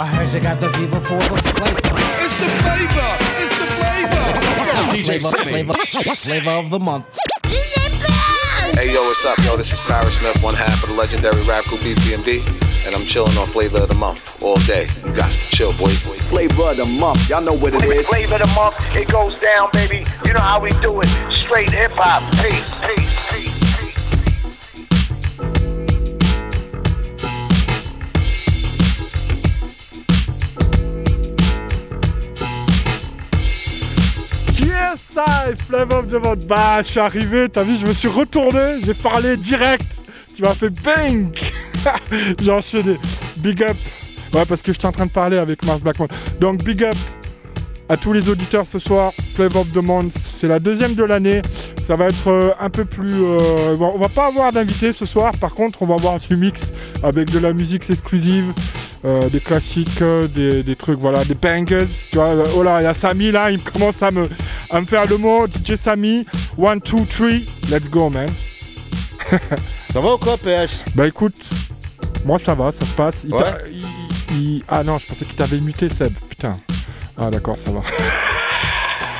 I heard you got the fever for the flavor. It's the flavor. It's the flavor. DJ flavor, flavor, flavor of the month. Hey yo, what's up, yo? This is Parrish Smith, one half of the legendary rap group EPMD, and I'm chilling on Flavor of the Month all day. You got to chill, boy. boy. Flavor of the month, y'all know what it is. Flavor of the month, it goes down, baby. You know how we do it. Straight hip hop. Peace, peace, peace, peace. Of the Month. Bah, je suis arrivé, t'as vu, je me suis retourné, j'ai parlé direct. Tu m'as fait bang J'ai enchaîné. Big up. Ouais, parce que j'étais en train de parler avec Mars Blackmon. Donc, big up à tous les auditeurs ce soir. Flavor of the Month, c'est la deuxième de l'année. Ça va être euh, un peu plus. euh, on va pas avoir d'invités ce soir. Par contre, on va avoir du mix avec de la musique exclusive, euh, des classiques, euh, des, des trucs, voilà, des bangers. Tu vois, oh là, il y a Samy là, il commence à me, à me faire le mot. DJ Samy, one, two, three, let's go, man. Ça va ou quoi, PH Bah écoute, moi ça va, ça se passe. Il Ouais. t'a- il- il- Ah non, je pensais qu'il t'avait muté, Seb. Putain. Ah d'accord, ça va.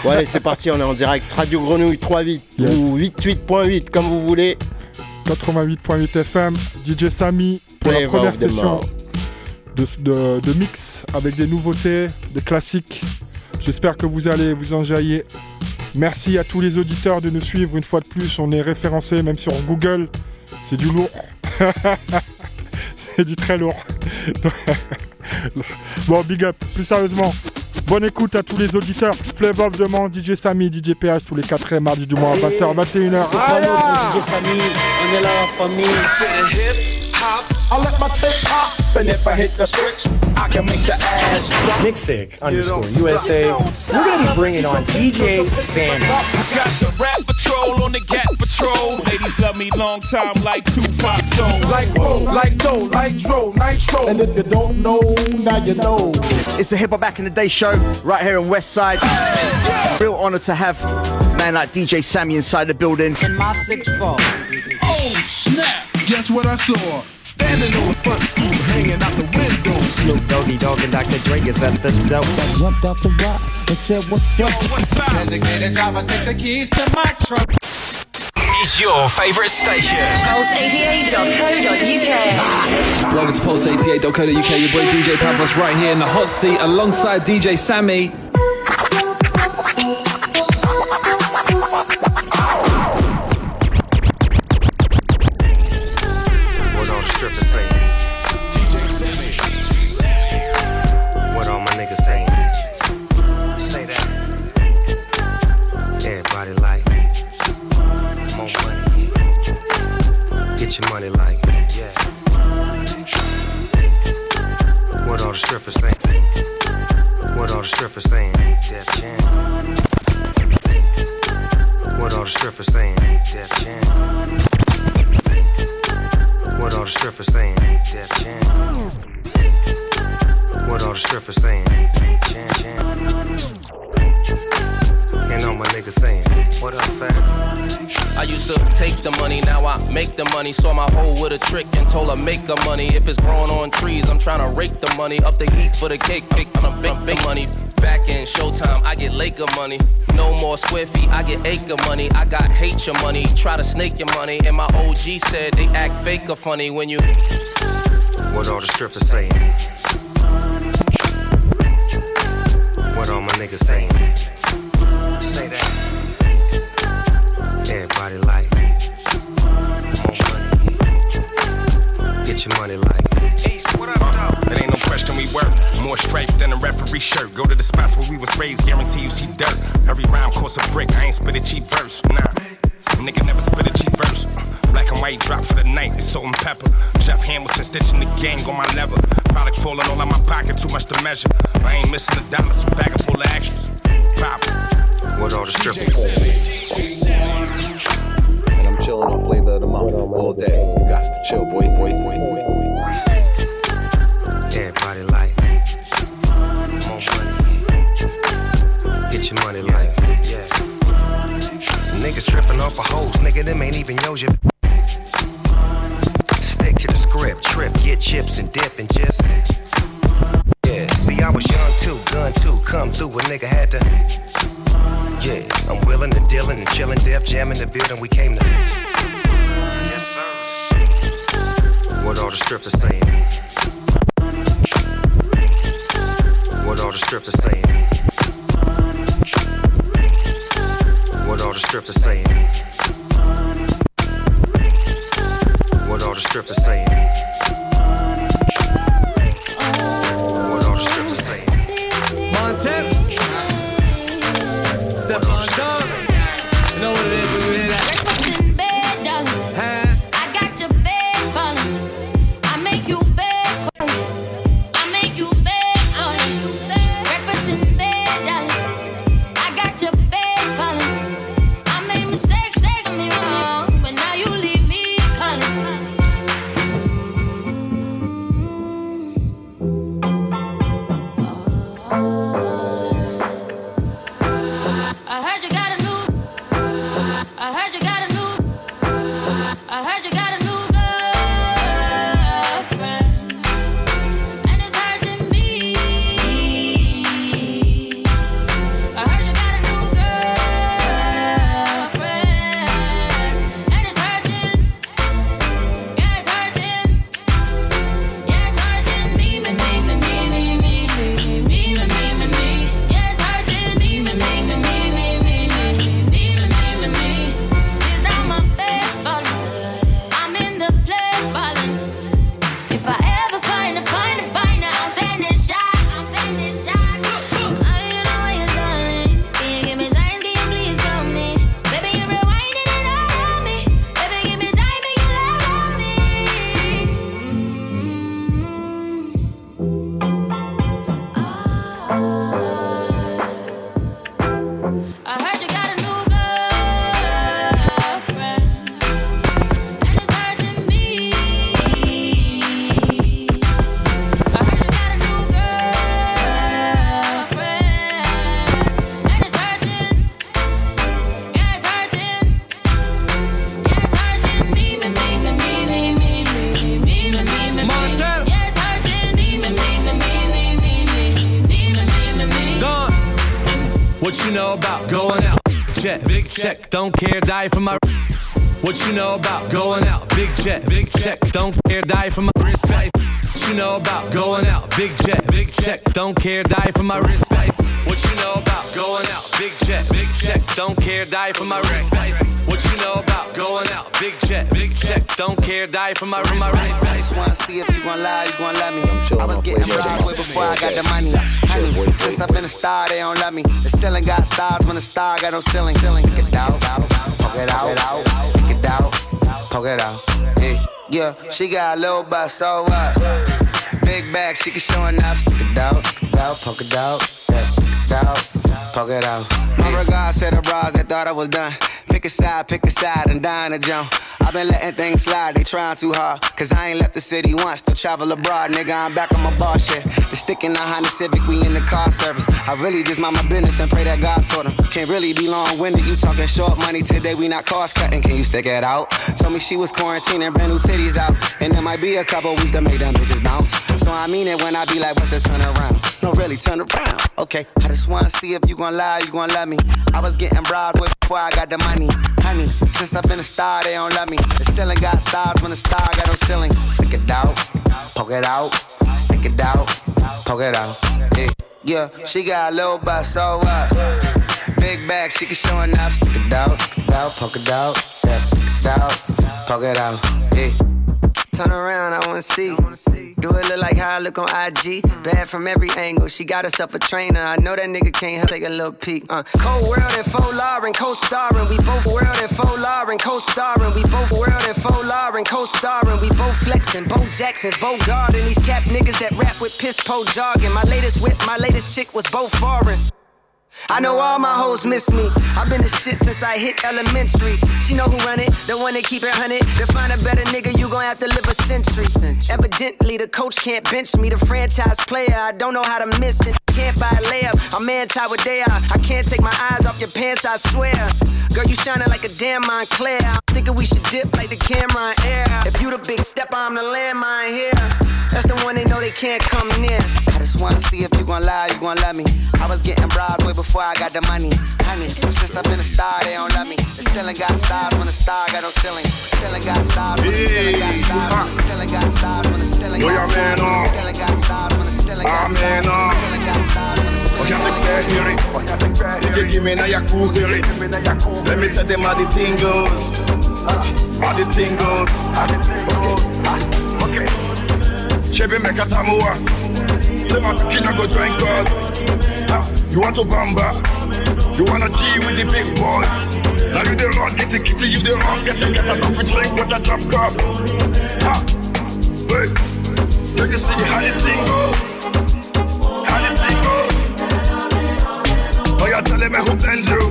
Ouais, c'est parti, on est en direct. Radio Grenouille 3.8 Yes. ou 88.8, comme vous voulez. 88.8 FM, DJ Samy pour la première session de- de mix avec des nouveautés, des classiques. J'espère que vous allez vous enjailler. Merci à tous les auditeurs de nous suivre une fois de plus. On est référencé même sur Google. C'est du lourd. C'est du très lourd. bon, big up. Plus sérieusement, bonne écoute à tous les auditeurs. Flavor of the Month, DJ Samy, DJ PH tous les 4 mardi du mois, 20h, 21h. C'est DJ Samy. On est là en famille. I let my tape pop, and if I hit the switch, I can make the ass drop. Mixig underscore USA. We're gonna be bringing on DJ Samy. Got the rap patrol on the Gat patrol. Ladies love me long time like Tupac Soul. Like roll, like dough, nitro, nitro. And if you don't know, now you know. It's the Hip Hop Back in the Day show right here in West Side. Real honor to have man like DJ Samy inside the building. In my six four. Oh snap! Guess what I saw? Standing on the front stoop, hanging out the window. Snoop Doggy Dogg and Dr. Dre is at the dope. Jumped out the rock and said, What's up? Designated driver, take the keys to my truck. is your favourite station. Pulse88.co.uk. Welcome to Pulse88.co.uk. Your boy DJ Pavlos right here in the hot seat alongside DJ Samy. The money. Saw my hoe with a trick and told her make the money. If it's growing on trees, I'm trying to rake the money. Up the heat for the cake, pick on a big, big money. Back in Showtime, I get Laker money. No more square feet, I get acre money. I got hate your money, try to snake your money. And my OG said they act fake or funny when you. What all the strippers saying? What all my niggas saying? Say that. Get your money like. It uh, ain't no question we work. More stripes than a referee shirt. Go to the spots where we was raised, guarantee you see dirt. Every rhyme costs a brick, I ain't spit a cheap verse. Nah, nigga never spit a cheap verse. Black and white drop for the night, it's salt and pepper. Jeff Hamilton stitching the gang on my leather. Product falling all out my pocket, too much to measure. I ain't missing a dollar, so bag it full of extras. Pop. What all the strippers And I'm chilling on Flavor of the Month all day. You got to chill, boy, boy, boy, boy, boy. Everybody like. Get your money like yeah. Niggas tripping off of hoes, nigga, them ain't even yours. You stick to the script, trip, get chips and dip and just yeah. See I was young too, gun too, come through, a nigga had to. Yeah, I'm willing and dealing and chilling, deaf jamming the building we came to. What all the strippers saying? What all the strippers saying? What all the strippers saying? What all the strippers saying? You know about going out? Check, big check, don't care, die for my. What you know about going out? Big jet, big check, don't care, die for my respect. What you know about going out? Big jet, big check, don't care, die for my respect. What you know about going out? Big jet, big check, don't care, die for my respect. What you know about going out? Big jet, big check, don't care, die for my respect. I just wanna see if you gon' lie, you gon' love me. I was getting bribed way before I got the money. Honey, since I've been a star, they don't love me. The ceiling got stars when the star got no ceiling. Ceiling, stick it out, poke it out, stick it out, poke it out. Yeah, yeah, she got a little butt, so what? Big back, she can show an obstacle, dog, dog, poke dog. Yeah out, poke it out. My regards to the bras that thought I was done. Pick a side, pick a side, and dying to jump. I've been letting things slide, they trying too hard. Cause I ain't left the city once, still travel abroad. Nigga, I'm back on my bar shit. The stick in the Honda Civic, we in the car service. I really just mind my business and pray that God sort 'em. Can't really be long winded, you talking short money today, we not cost cutting. Can you stick it out? Told me she was quarantining, brand new titties out. And there might be a couple weeks to make them bitches bounce. So I mean it when I be like, what's the turn around? No, really, turn around. Okay, I just wanna see if you gon' lie, you gon' love me. I was getting bras way before I got the money. Honey, since I've been a star, they don't love me. The ceiling got stars when the star got no ceiling. Stick it out, poke it out, stick it out, poke it out. Yeah, yeah, she got a little butt, so what? Big bag, she can show enough. Stick it out, stick it out, poke it out, yeah, stick it out, poke it out. Yeah. Turn around, I wanna see. Do it look like how I look on IG? Bad from every angle. She got herself a trainer. I know that nigga can't help take a little peek. Uh, cold world and faux Lauren, co-starring. We both world and faux Lauren, co-starring. We both world and faux Lauren, co-starring. We both flexing, Bo Jacksons, Bo Garden. These cap niggas that rap with piss po jargon. My latest whip, my latest chick was both foreign. I know all my hoes miss me. I've been the shit since I hit elementary. She know who run it, the one that keep it hunted. To find a better nigga, you gon' have to live a century. Evidently, the coach can't bench me. The franchise player, I don't know how to miss it. Can't buy a layup, I'm anti what they. I can't take my eyes off your pants, I swear. Girl, you shining like a damn Moncler. Thinking we should dip like the camera in air. If you the big stepper, I'm the landmine here. That's the one they know they can't come near. I just wanna see if you gon' lie, you gon' love me. I was getting bras way before I got the money. Honey, since I've been a star, they don't love me. The ceiling got stars when the star got no ceiling. The ceiling got stars when the ceiling got stars. When the ceiling got stars when the ceiling got stars. When the ceiling got stars when the ceiling got Ah, stars. The oh. ceiling got stars. When the ceiling got I hear it? You give me now your cool. Let me tell them how the thing goes. Ah, the thing goes. Ah, Okay. Chevy make a tamua. Say my kina go drink God. Ah, You want to bamba? You wanna G with the big boys? Now you the run, get the kitty, you the run, get the get a coffee drink with a drop cup. Ah, wait. Let me see how the thing. How the thing goes. Oh, you're telling me who been through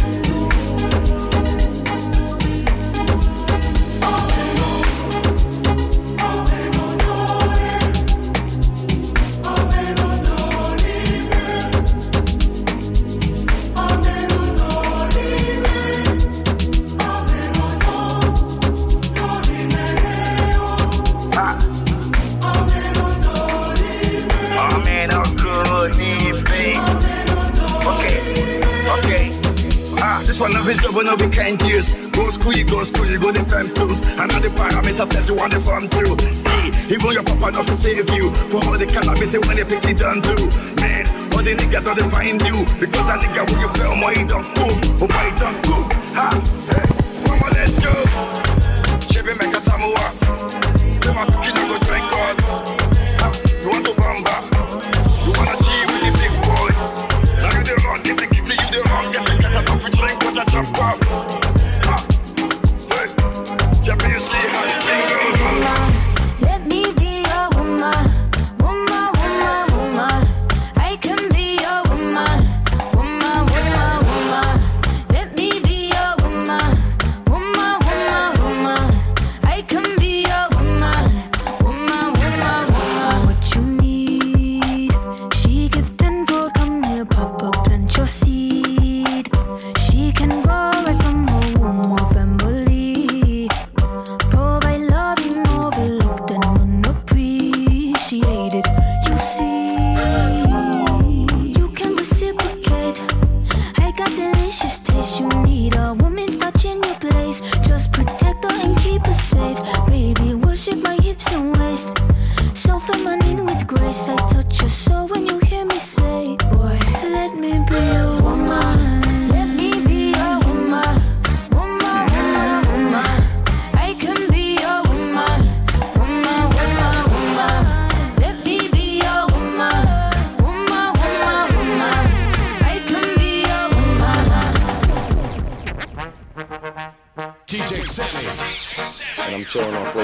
you want to farm through. See, even your papa not to save you. For all the cannabis when they pick it down too. Man, all the niggas don't find you. Because that nigga when you play on my don't move. Oh, my don't. Ha, hey, let's go.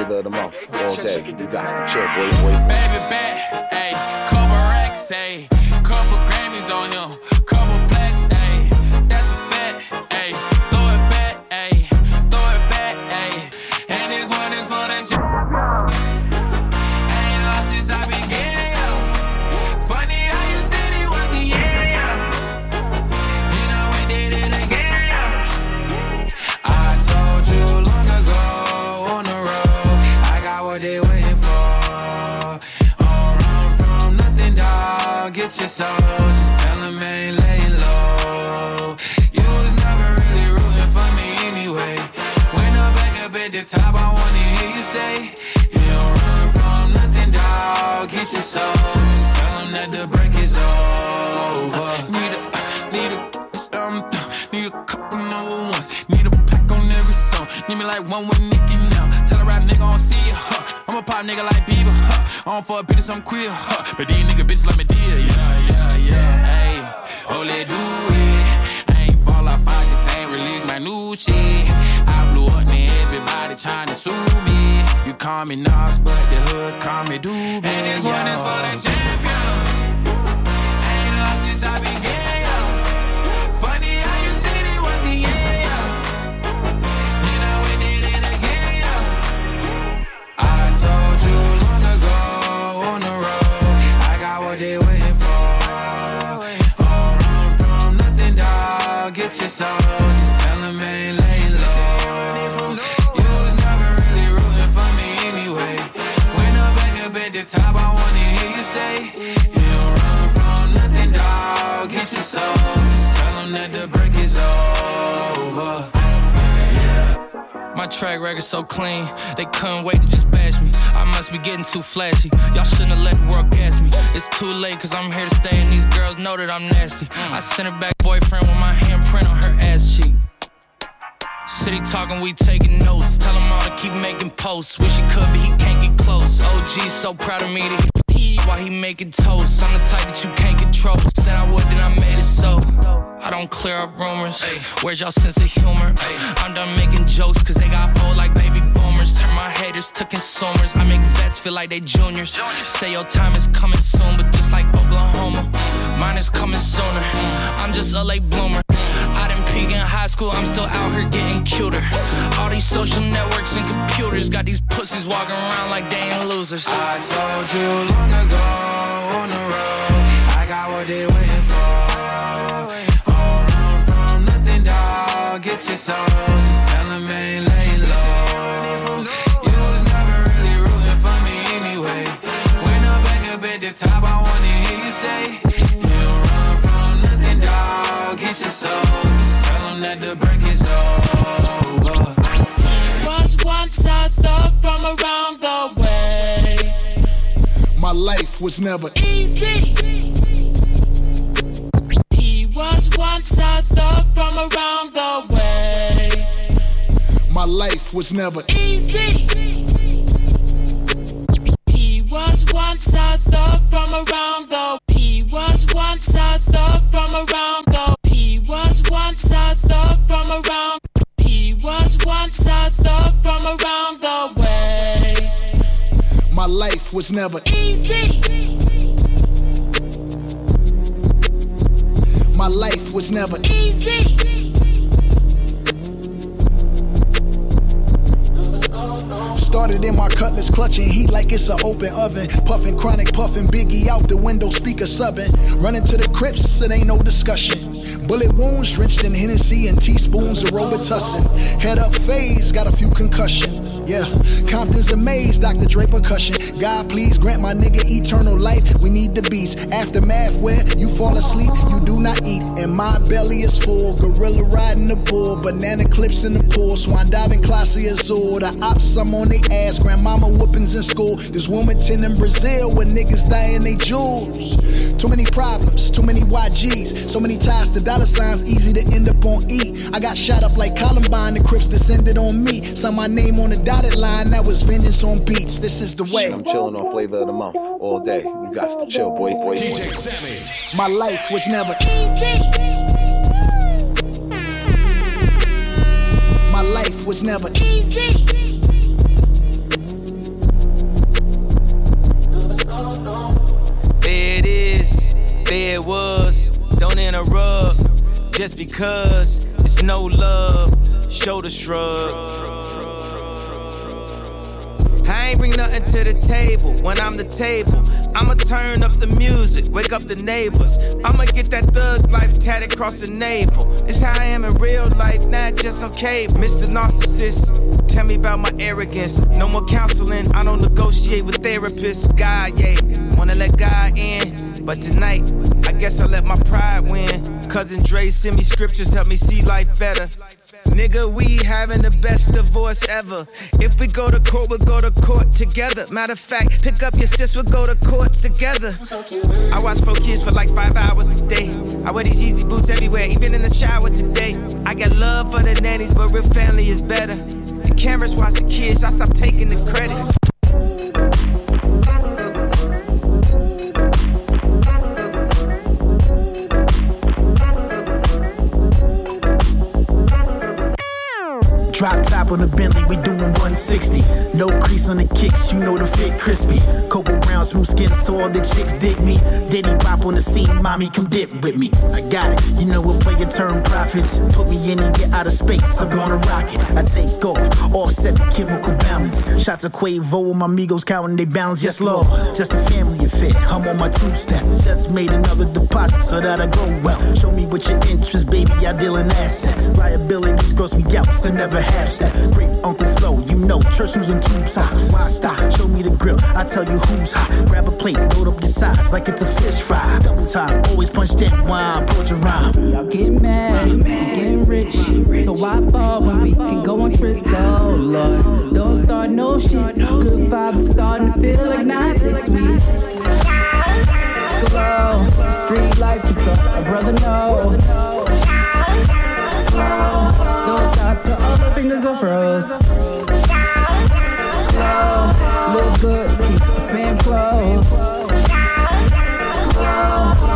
Chilling on flavor of the month all day. You got to chill, boy, boy. Baby bet, ayy, couple racks, ayy, couple Grammys on him, your soul. Just tell him ain't laying low. You was never really rooting for me anyway. When I'm back up at the top, I wanna hear you say, You don't run from nothing, dog. Get your soul. Just tell him that the break is over. My track record so clean, they couldn't wait to just bash me. I must be getting too flashy. Y'all shouldn't have let the world gas me. It's too late, cause I'm here to stay, and these girls know that I'm nasty. Mm. I sent her back boyfriend with my handprint on her ass cheek. City talking, we taking notes. Tell him all to keep making posts. Wish he could, but he can't get close. OG so proud of me that he while he making toast. I'm the type that you can't control. Said I would, then I made it so. I don't clear up rumors. Where's y'all sense of humor? I'm done making jokes, cause they got old like baby boomers. Turn my haters to consumers. I make vets feel like they juniors. Say your time is coming soon, but just like Oklahoma, mine is coming sooner. I'm just a late bloomer. Peak in high school, I'm still out here getting cuter. All these social networks and computers got these pussies walking around like they ain't losers. I told you long ago on the road, I got what they waiting for. All run from nothing, dog. Get your soul, just tell them ain't laying low. You was never really rooting for me anyway. When I'm back up at the top, I wanna hear you say, You don't run from nothing, dog. Get your soul, them that the break is over. Was once I thought from around the way. My life was never Easy. He was once I thought from around the way. My life was never Easy. He was once I thought from around the He was once I around the way. My life was never Easy. My life was never Easy. Started in my cutlass, clutching heat like it's an open oven. Puffing chronic, puffing Biggie out the window, speaker subbing. Running to the crypts, it ain't no discussion. Bullet wounds drenched in Hennessy and teaspoons of Robitussin. Head up phase, got a few concussion. Yeah, Compton's amazed, Dr. Draper cushion. God, please grant my nigga eternal life. We need the beats. Aftermath where you fall asleep, you do not eat. And my belly is full. Gorilla riding the bull, banana clips in the pool. Swan diving, classy azul. The ops, I'm on they ass. Grandmama whoopings in school. This Wilmington in Brazil where niggas dying they jewels. Too many problems, too many YGs. So many ties to dollar signs, easy to end up on E. I got shot up like Columbine, the Crips descended on me. Saw my name on the dotted line, that was vengeance on beats. This is the way. I'm chilling on flavor of the month all day. You got to chill, boy, boy, boy. DJ Samy. My life was never easy. My life was never Easy. There it is, there it was. Don't interrupt, just because it's no love. Shoulder shrug. I ain't bring nothing to the table when I'm the table. I'ma turn up the music, wake up the neighbors. I'ma get that thug life tatted across the navel. It's how I am in real life, not just on cable. Mr. Narcissist, tell me about my arrogance. No more counseling, I don't negotiate with therapists. God, yeah, wanna let God in. But tonight, I guess I let my pride win. Cousin Dre send me scriptures, help me see life better. Nigga, we having the best divorce ever. If we go to court, we'll go to court together. Matter of fact, pick up your sis, we'll go to courts together. I watch four kids for like five hours a day. I wear these Yeezy boots everywhere, even in the shower today. I got love for the nannies, but real family is better. The cameras watch the kids, I stop taking the credit. Drop top on the Bentley, we doing 160. No crease on the kicks, you know the fit crispy. Cocoa brown, smooth skin, so all the chicks dig me. Diddy pop on the scene, mommy, come dip with me. I got it, you know we'll play your turn profits. Put me in and get out of space, I'm gonna rock it. I take off, offset the chemical balance. Shots of Quavo, and my amigos counting they balance, yes, Lord. Just a family affair, I'm on my two step. Just made another deposit so that I go well. Show me what your interest, baby, I deal in assets. Liabilities gross me out, so never half step. Great Uncle Flo, you know, church who's in tube socks. Why stop? Show me the grill, I tell you who's hot. Grab a plate, load up your sides like it's a fish fry. Double always in, wine, your rhyme. Y'all get mad, getting rich. So why fall when we can go on trips? Oh Lord, don't start no shit. Good vibes are starting to feel like nine six weeks. Glow, street life is up, a brother know. Glow, stop till all the fingers are froze. Glow, look good, keep fan close. Uh,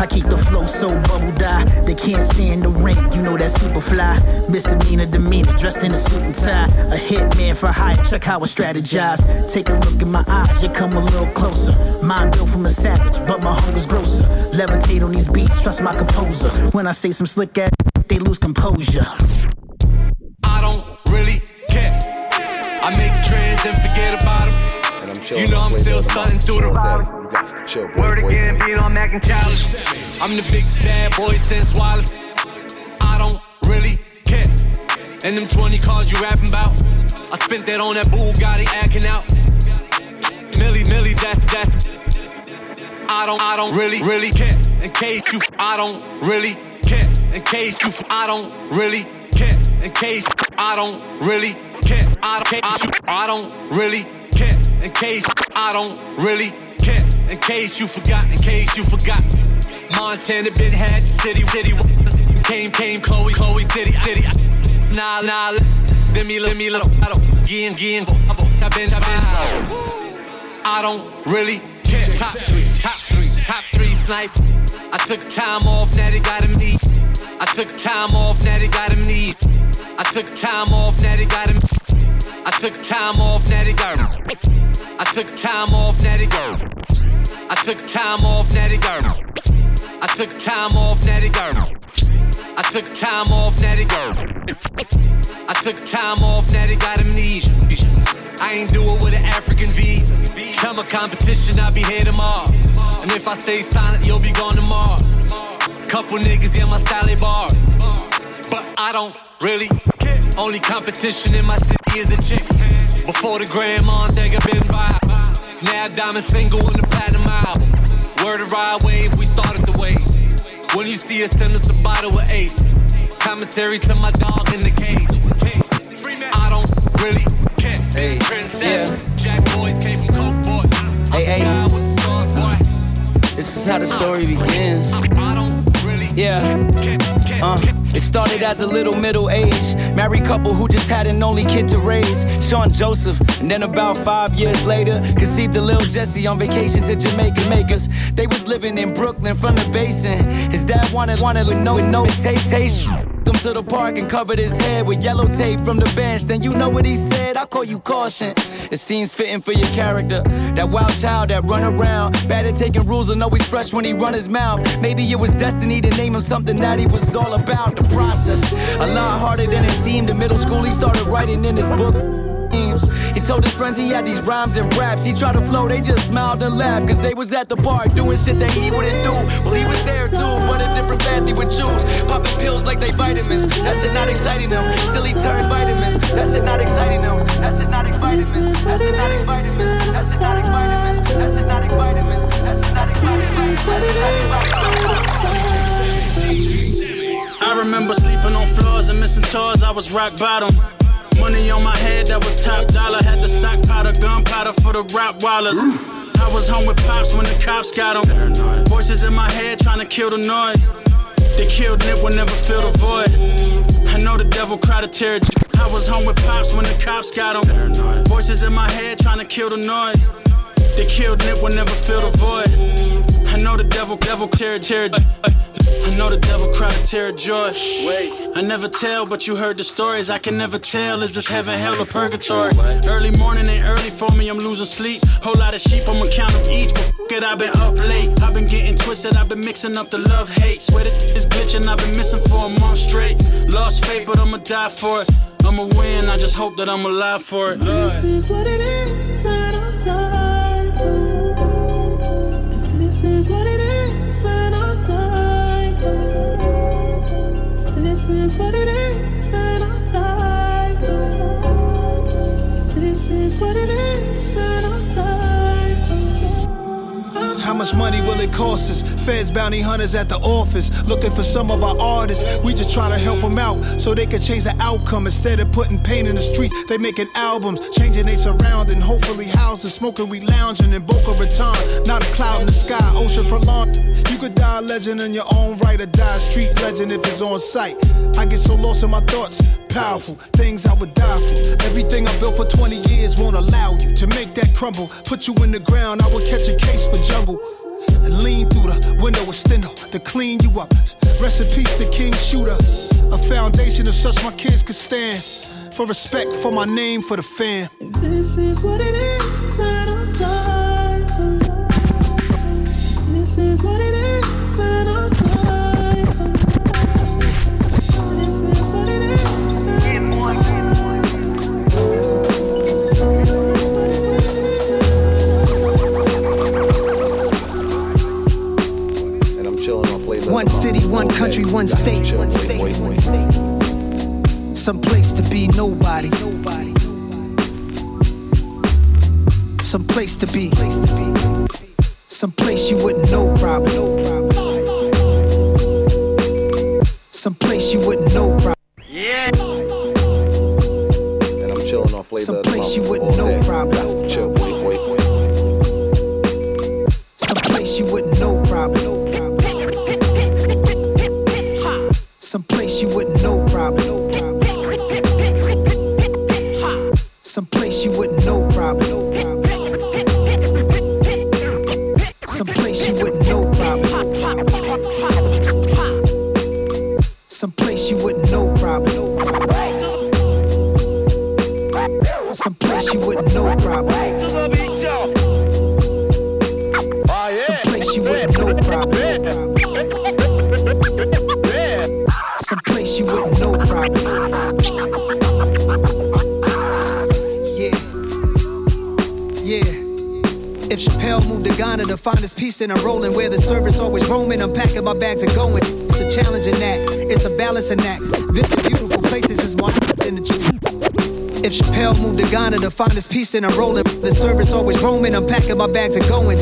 I keep the flow so bubble dye. They can't stand the rain. You know that super fly. Misdemeanor demeanor, dressed in a suit and tie. A hitman for hire. Check how I strategize. Take a look in my eyes. You come a little closer. Mind built from a savage, but my hunger's grosser. Levitate on these beats. Trust my composer. When I say some slick ass, they lose composure. I don't really care. I make trends and forget about them. You know I'm still stunting through the bottom. Word again, being on Mac and Challenge. I'm the big bad boy since Wallace. I don't really care. And them 20 cars you rapping about, I spent that on that Bugatti acting out. Millie, Millie, that's that's. I don't, I don't really, really care. In case you, I don't really care. In case you, I don't really care. In case I don't really care. I don't, I don't really care. In case I don't really care. In case you forgot. In case you forgot. Montana been had city, city. Came, came, Chloe, Chloe, city, city. Nah, nah. Let me, let me, let me. Again, again. I've been, I've been. I don't really care. Top three, top three, top three snipes. I took time off, now they got him need. I took time off, now they got him need. I took time off, now they got him. I took time off, now they got him. I took time off, now they got. I took time off, now they got. I took time off, now they got. I took time off, now they got. I took time off, they got amnesia. I ain't do it with an African visa. Tell my competition I'll be here tomorrow. And if I stay silent, you'll be gone tomorrow. Couple niggas in my style bar. But I don't really care. Only competition in my city is a chick. Before the grandma on Dega been vibe. Now diamond single in the platinum album. Word of ride wave, we started the wave. When you see us, send us a bottle of ace. Commissary to my dog in the cage. I don't really care. Hey, Trendsetter. Jack boys came from Coke boys. Hey, hey. Down with the stars, boy. This is how the story begins. Yeah. Uh, it started as a little middle age married couple who just had an only kid to raise, Sean Joseph. And then about five years later, conceived the little Jesse on vacation to Jamaica Makers. They was living in Brooklyn from the basin. His dad wanted wanted with no no taste. Him to the park and covered his head with yellow tape from the bench. Then you know what he said. I call you caution. It seems fitting for your character. That wild child that run around, bad at taking rules and always fresh when he run his mouth. Maybe it was destiny to name him something that he was all about. The process, a lot harder than it seemed. In middle school, he started writing in his book. He told his friends he had these rhymes and raps. He tried to flow, they just smiled and laughed. Cause they was at the park doing shit that he wouldn't do. Well, he was there too, but a different path he would choose. Popping pills like they vitamins. That shit not exciting him. Still he turned vitamins. That shit not exciting him. That shit not vitamins. That shit not vitamins. That shit not vitamins. That shit not vitamins. That shit not vitamins. I remember sleeping on floors and missing tours. I was rock bottom. Money on my head that was top dollar. Had the stockpile gunpowder for the rock wallers. I was home with pops when the cops got them. Voices in my head trying to kill the noise. They killed Nip will never fill the void. I know the devil cried a tear. I was home with pops when the cops got them. Voices in my head trying to kill the noise. They killed Nip will never fill the void. I know the devil, devil tear, tear. I know the devil cried a tear of joy. Wait, I never tell, but you heard the stories. I can never tell. Is this heaven, hell, or purgatory? Early morning ain't early for me. I'm losing sleep. Whole lot of sheep, I'ma count them each. But f- it, I've been up late. I've been getting twisted. I've been mixing up the love hate. Swear it is glitching. I've been missing for a month straight. Lost faith, but I'ma die for it. I'ma win. I just hope that I'm alive for it. This is what it is that I'm dying for. If this is what is what it is that I'm for. Oh. This is what it is much money will it cost us? Feds, bounty hunters at the office, looking for some of our artists. We just try to help them out so they can change the outcome. Instead of putting pain in the streets, they making albums, changing they surrounding. Hopefully houses, smoking, we lounging in Boca Raton. Not a cloud in the sky, ocean for long. You could die a legend in your own right or die a street legend if it's on sight. I get so lost in my thoughts, powerful things I would die for. Everything I built for 20 years won't allow you to make that crumble. Put you in the ground, I would catch a case for jungle and lean through the window with stendo to clean you up. Rest in peace to King Shooter, a foundation of such my kids could stand. For respect for my name for the fam. This is what it is One country, one state. Some place to be nobody. Some place to be. Some place you wouldn't know probably. Some place you wouldn't know probably. Yeah. And I'm chilling off flavor. Some place you wouldn't know probably. Find his peace, I'm rolling where the service always roaming. I'm packing my bags and going. It's a challenging act. It's a balancing act. Visit beautiful places is one in the truth. If Chappelle moved to Ghana to find his peace, I'm rolling. The service always roaming. I'm packing my bags and going.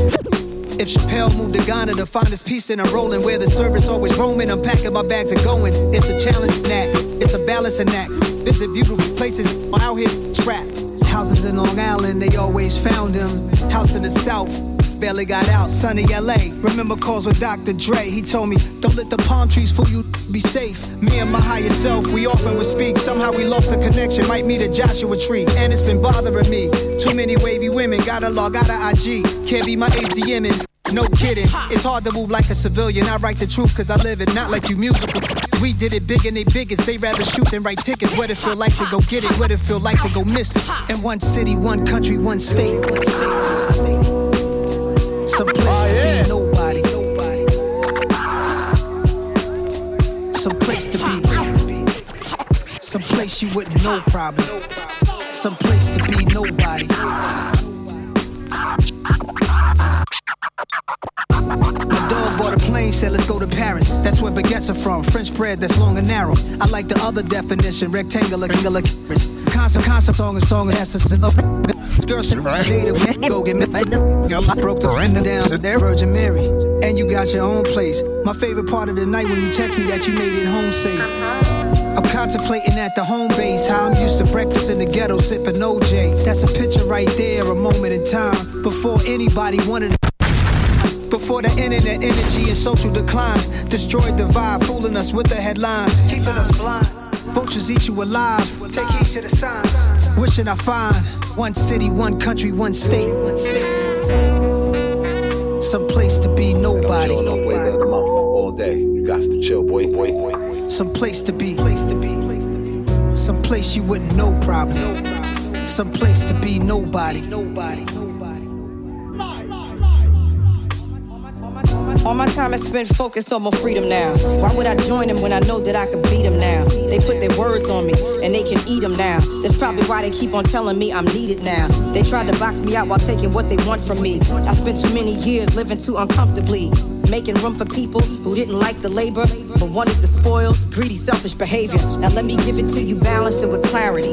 If Chappelle moved to Ghana to find his peace, I'm rolling. Where the service always roaming. I'm packing my bags and going. It's a challenging act. It's a balancing act. Visit beautiful places. Out here trapped. Houses in Long Island, they always found him. House in the South. Barely got out, sunny LA. Remember calls with Dr. Dre. He told me, Don't let the palm trees fool you, be safe. Me and my higher self, we often would speak. Somehow we lost the connection, might meet a Joshua tree. And it's been bothering me. Too many wavy women, gotta log out of IG. Can't be my HDMing. No kidding, it's hard to move like a civilian. I write the truth cause I live it, not like you musical. We did it big and they biggest. They rather shoot than write tickets. What it feel like to go get it, what it feel like to go miss it. In one city, one country, one state. Some place oh, to be nobody. Some place to be. Some place you wouldn't know probably. Some place to be nobody. My dog bought a plane, said let's go to Paris. That's where baguettes are from. French bread that's long and narrow. I like the other definition, rectangular, angular. Constant, constant song and song and essence and up. Girl, shit, dated, go get me. I broke the random down to their Virgin Mary. And you got your own place. My favorite part of the night when you text me that you made it home safe. I'm contemplating at the home base how I'm used to breakfast in the ghetto sipping OJ. That's a picture right there, a moment in time before anybody wanted. Before the internet energy and social decline destroyed the vibe, fooling us with the headlines, keeping us blind. Vultures eat you alive. Take heed to the signs. Wishing I find one city, one country, one state. Some place to be nobody. Chilling on flavor of the month all day. You got to chill, boy, boy, boy. Some place to be. Some place you wouldn't know probably. Some place to be nobody. All my time is spent focused on my freedom now. Why would I join them when I know that I can beat them now? They put their words on me and they can eat them now. That's probably why they keep on telling me I'm needed now. They tried to box me out while taking what they want from me. I spent too many years living too uncomfortably. Making room for people who didn't like the labor but wanted the spoils, greedy, selfish behavior. Now let me give it to you balanced and with clarity.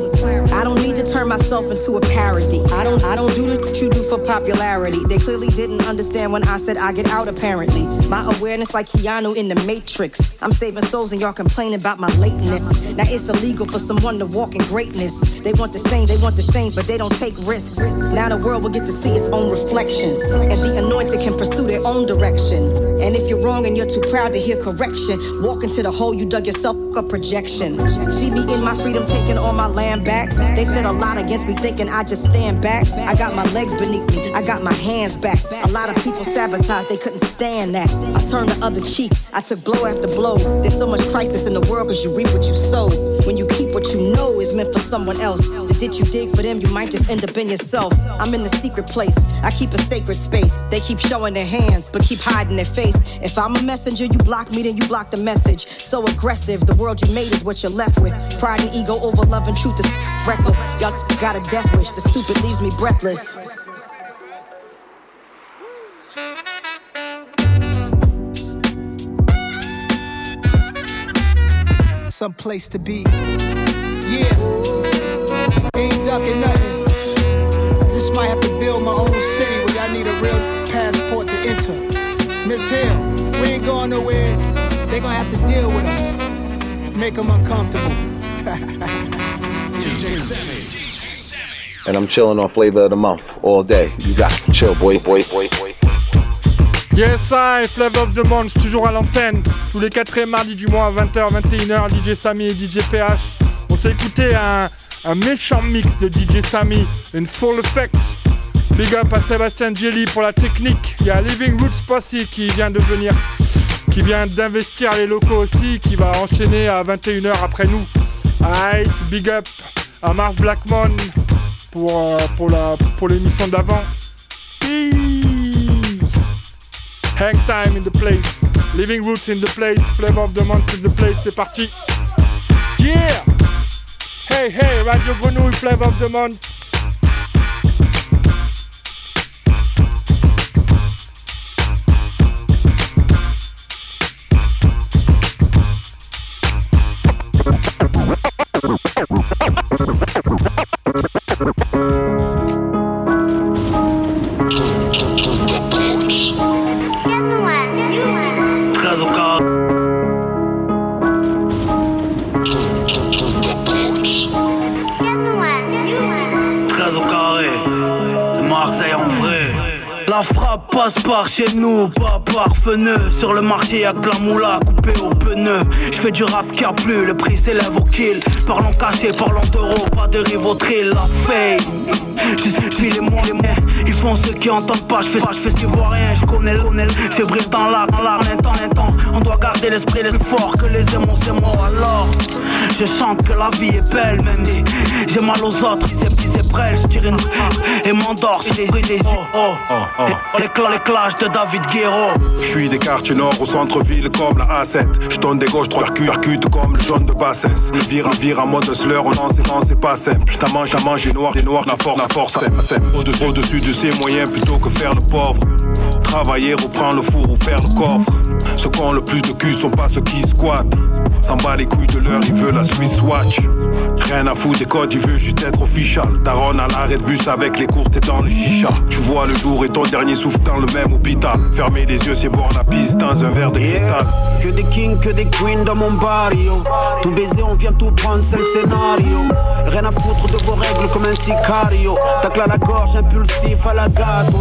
Myself into a parody. I don't I don't do what you do for popularity. They clearly didn't understand when I said I get out apparently. My awareness like Keanu in the Matrix. I'm saving souls and y'all complaining about my lateness. Now it's illegal for someone to walk in greatness. They want the same, they want the same, but they don't take risks. Now the world will get to see its own reflection. And the anointed can pursue their own direction. And if you're wrong and you're too proud to hear correction, walk into the hole you dug yourself a projection. See me in my freedom taking all my land back. They said a lot against me thinking I just stand back. I got my legs beneath me, I got my hands back. A lot of people sabotaged, they couldn't stand that. I turned the other cheek, I took blow after blow. There's so much crisis in the world cause you reap what you sow. When you keep what you know is meant for someone else, ditch you dig for them, you might just end up in yourself. I'm in the secret place, I keep a sacred space. They keep showing their hands, but keep hiding their face. If I'm a messenger, you block me, then you block the message. So aggressive, the world you made is what you're left with. Pride and ego over love and truth is reckless. Y'all got a death wish, the stupid leaves me breathless. Some place to be. Yeah. Ain't ducking nothing. I just might have to build my own city where I need a real passport to enter. Miss Hill, we ain't going nowhere. They gonna have to deal with us. Make them uncomfortable. DJ Sammy. And I'm chilling on flavor of the month all day. You got to chill, boy, boy, boy, boy. Yes, I, Flavor of the Month, toujours à l'antenne, tous les 4 mardis du mois à 20h, 21h, DJ Sammy et DJ PH. On s'est écouté un, un méchant mix de DJ Sammy, une full effect. Big up à Sébastien Jelly pour la technique. Il y a Living Roots Posse qui vient de venir, qui vient d'investir les locaux aussi, qui va enchaîner à 21h après nous. Alright, big up à Mars Blackmon pour, euh, pour, la, pour l'émission d'avant. Hang time in the place. Living Roots in the place. Flavor of the month in the place. C'est parti. Yeah! Hey, hey, Radio Grenouille, Flavor of the month. Chez nous, pas par feneux. Sur le marché, y'a que la moula coupée au pneu. Je fais du rap qui a plus, le prix s'élève au kill. Parlons caché, parlons d'euros, pas de rivotril. La fame, je suis les mots, les mots. Ils font ceux qui entendent pas, je fais, je fais ce qu'ils voient rien. Je connais le c'est brille dans la, dans la, un temps, un temps. On doit garder l'esprit, les fort que les émotions, c'est alors. Je chante que la vie est belle, même si j'ai mal aux autres, ils aiment, ils prêts, je tire une et m'endors sur les des yeux. Oh, oh, Les, cla- les clashs de David Guerrero. Je suis des quartiers nord au centre-ville comme la A7. Je donne des gauches, trois percute, comme le jaune de Bassès. Le vire, vire en mode slur, on en sait, c'est pas simple. T'as mangé, t'as mangé noir, des noirs, la force, la force, au-dessus de ses moyens plutôt que faire le pauvre. Travailler, reprendre le four ou faire le coffre. Ceux qui ont le plus de cul sont pas ceux qui squattent. S'en bat les couilles de l'heure, il veut la Swiss Watch. Rien à foutre des codes, il veut juste être official. Daron à l'arrêt de bus avec les courses, t'es dans le chicha. Tu vois le jour et ton dernier souffle dans le même hôpital. Fermer les yeux, c'est boire la piste dans un verre de cristal. Que des kings, que des queens dans mon barrio. Tout baiser, on vient tout prendre, c'est le scénario. Rien à foutre de vos règles comme un sicario. Tacle à la gorge, impulsif à la gâteau.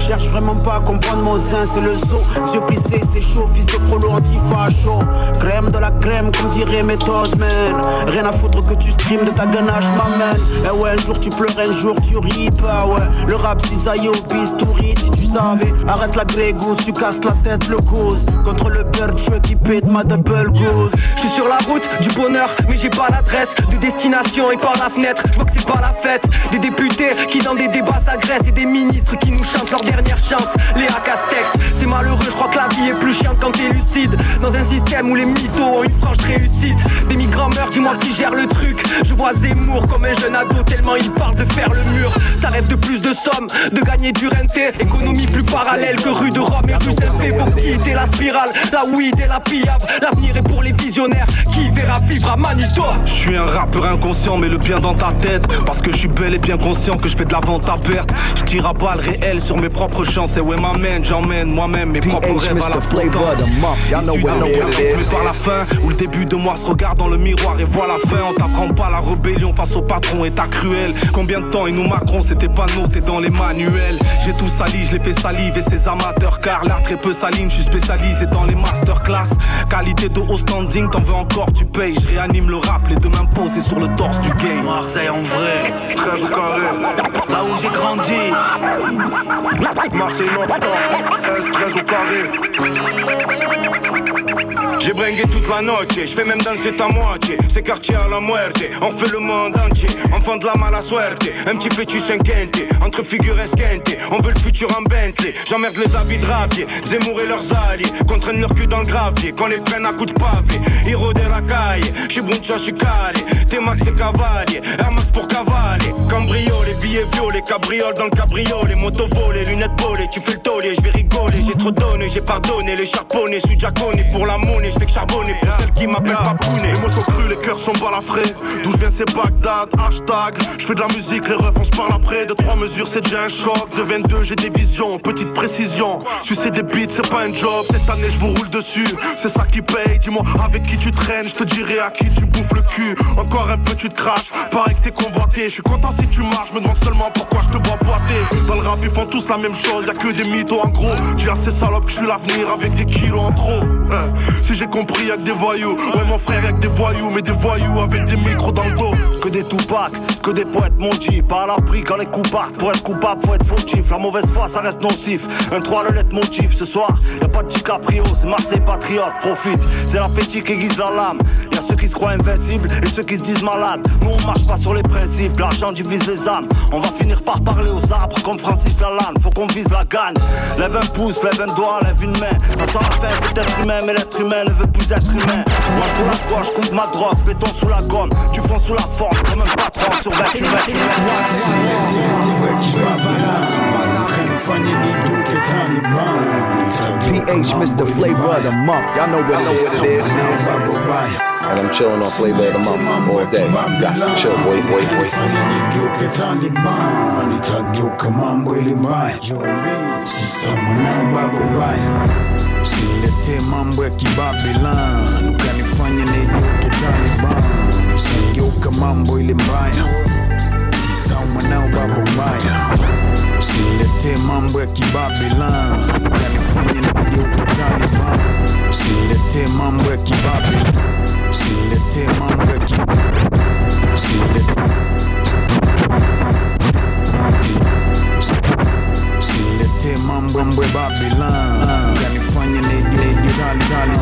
Cherche vraiment pas à comprendre mon zin, c'est le zoo. Yeux plissés, c'est chaud, fils de prolo anti-facho. Crème de la crème, comme dirait méthode man. Rien à foutre que tu crime de ta ganache m'amène. Eh ouais, un jour tu pleures, un jour tu ris. Bah ouais, le rap cisaille au bistouri. Si tu savais, arrête la grégousse, tu casses la tête, le cause. Contre le bird, je qui pète ma double goose. Je suis sur la route du bonheur, mais j'ai pas l'adresse de destination et par la fenêtre. Je vois que c'est pas la fête. Des députés qui dans des débats s'agressent et des ministres qui nous chantent leur dernière chance. Léa Castex, c'est malheureux, je crois que la vie est plus chiante quand t'es lucide. Dans un système où les mythos ont une franche réussite. Des migrants meurent, dis-moi qui gère le truc. Je vois Zemmour comme un jeune ado, tellement il parle de faire le mur. Ça rêve de plus de sommes, de gagner du renté. Économie plus parallèle que rue de Rome et rue Saint-Fait. Faut quitter la spirale, la weed et la pillave. L'avenir est pour les visionnaires qui verra vivre à Manito. Je suis un rappeur inconscient, mais le bien dans ta tête. Parce que je suis bel et bien conscient que je fais de la vente à perte. Je tire à balles réelles sur mes propres chances. Et ouais, m'amène, j'emmène moi-même mes propres rêves à la potence. Issu d'un plus par la fin, où le début de moi se regarde dans le miroir et voit la fin. On t'apprend pas la rébellion face au patron, état cruel. Combien de temps ils nous marqueront, c'était pas noté dans les manuels. J'ai tout sali, je l'ai fait salive et ces amateurs, car l'art très peu saline, je suis spécialisé dans les masterclass. Qualité de haut standing, t'en veux encore, tu payes. Je réanime le rap, les deux mains posées sur le torse du game. Marseille en vrai, 13 au carré. là où j'ai grandi. Marseille Nord, S 13 au carré. Bringué toute la noche, je fais même danser ta moitié. C'est quartier à la muerte, on fait le monde entier. Enfant de la mala suerte, un petit fétus inquiété. Entre figures esquintées, on veut le futur en Bentley. J'emmerde les habits de rapier, Zemmour et leurs alliés. Contraignent leur cul dans le gravier, qu'on les prenne à coups de pavé. Héros de la caille, j'suis Buncha, j'suis carré. T-Max et cavalier, Air Max pour cavaler. Cambriolé, billets violets, cabriole dans le cabriolet. Moto volée, lunettes volées, tu fais le taulier, j'vais rigoler. J'ai trop donné, j'ai pardonné, les charbonnés, sous jaconé pour la monnaie, j'fais charbonner pour celle qui m'appelle papounet. Les mots sont crus, les cœurs sont balafrés. D'où je viens, c'est Bagdad, hashtag. Je fais de la musique, les refs, on se parle après. De trois mesures, c'est déjà un choc. De 22, j'ai des visions, petite précision. Sucer des beats, c'est pas un job. Cette année, je vous roule dessus. C'est ça qui paye. Dis-moi avec qui tu traînes, je te dirai à qui tu bouffes le cul. Encore un peu, tu te craches. Pareil que t'es convoité. Je suis content si tu marches, me demande seulement pourquoi je te vois boiter. Dans le rap, ils font tous la même chose. Y'a que des mythos en gros. J'ai assez salope que je suis l'avenir avec des kilos en trop. Hein. Si j'ai compris, y'a que des voyous. Ouais, mon frère, y'a que des voyous, mais des voyous avec des micros dans le dos. Que des Tupac, que des poètes maudits. Pas à l'abri quand les coups partent. Pour être coupable, faut être fautif. La mauvaise foi, ça reste nocif. Un 3 le motif. Ce soir, y a pas de DiCaprio, c'est Marseille patriote. Profite, c'est l'appétit qui aiguise la lame. Y a ceux qui se croient invincibles et ceux qui se disent malades. Nous, on marche pas sur les principes. L'argent divise les âmes. On va finir par parler aux arbres comme Francis Lalanne. Faut qu'on vise la gagne. Lève un pouce, lève un doigt, lève une main. Ça sent la fin, c'est être humain, mais l'être humain ne veut plus être humain. Moi, je la gauche, coupe ma drogue, béton sous la gomme. Tu fonds sous la forme, comme un patron sur 28 PH, Mr. Flavor of the month. Y'all know what it is. And I'm chilling on flavor of the month all day. Got to chill, boy, boy, boy. nigeuke Taliban, nitageuka mambo ili mbaya, sisamana babo baya, silete mambo ya kibabilan, ukanifanya nigeuke Taliban, sigeuka mambo ili mbaya, sisamana babo baya, silete mambo ya kibabilan, ukanifanya nigeuke Taliban, silete mambo ya kibabilan, silete mambo ya kibabilan, silete silete mambo ya Babylon kanifanya nigege tali tali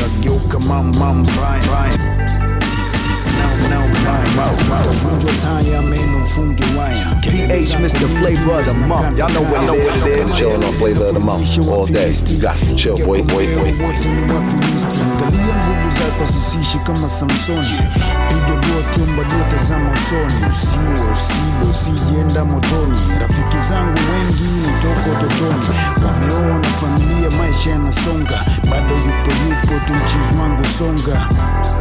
tageuka mambo mambo mbaya PH, Mr. Flavor of the month. Y'all know what it is. I'm chilling on flavor of the month all day. You got to chill, boy, boy, boy. wote ni wafilisti angalia nguvu zako zisishi kama samsoni piga goti omba dua tazama usoni usiwe usibe usijenda motoni rafiki zangu wengi toka utotoni wameoa na familia maisha yanasonga bado yupo yupo tu mchizi wangu songa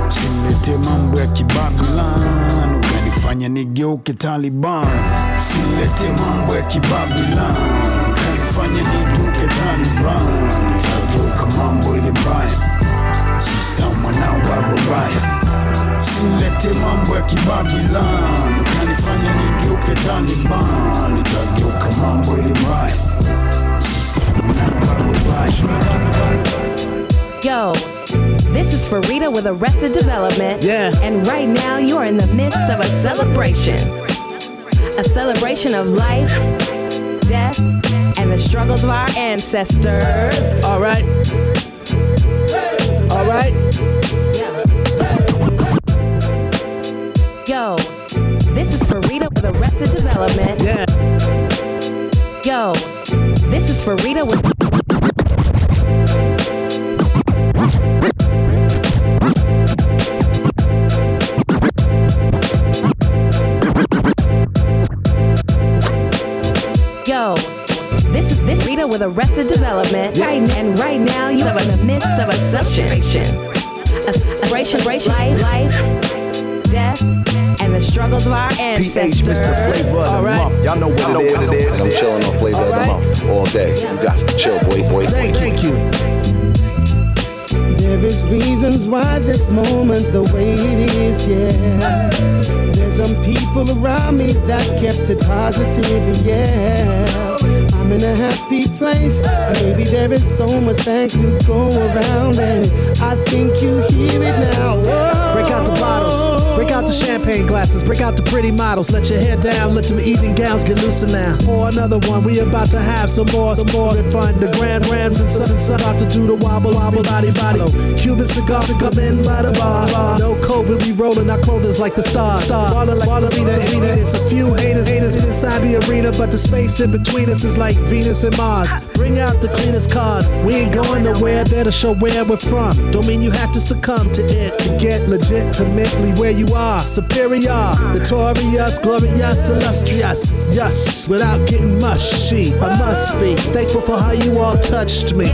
silete mambo ya kibabilan ukanifanya nigeuke taliban. Silete mambo ya kibabilan ukanifanya nigeuke taliban. Nitageuka mambo mbaya. Sisa mwanao silete mambo ya ukanifanya nigeuke taliban. Mambo mbaya. Sisa mwanao this is Farida with Arrested Development. Yeah. And right now, you're in the midst of a celebration. A celebration of life, death, and the struggles of our ancestors. All right. All right. Yo, this is Farida with Arrested Development. Yeah. Yo, this is Farida with. And right now you're in the midst of a celebration. A celebration, celebration, life, life, death, and the struggles of our ancestors. Mr. Flavor of the month. Y'all know what it is. I'm chilling on flavor of the month all day. You got to chill, boy, boy. Thank, thank you. There is reasons why this moment's the way it is, yeah. There's some people around me that kept it positive, yeah. I'm in a happy place. Maybe there is so much thanks to go around, and I think you hear it now. Whoa. Break out the bottles. Break out the champagne glasses. Break out the pretty models. Let your hair down. Let them evening gowns get looser now. Pour another one. We about to have some more. Some more. Good fun. The grand rams and sons about to do the wobble wobble body body. Cuban cigars and come in by the bar. No COVID. We rolling our clothes like the stars. Star. Ballerina. arena. It's a few haters. Haters inside the arena, but the space in between us is like Venus and Mars. Bring out the cleanest cars. We ain't going nowhere. There to show where we're from. Don't mean you have to succumb to it to get legitimately where you are. Superior, victorious, glorious, illustrious. Yes, without getting mushy. I must be thankful for how you all touched me.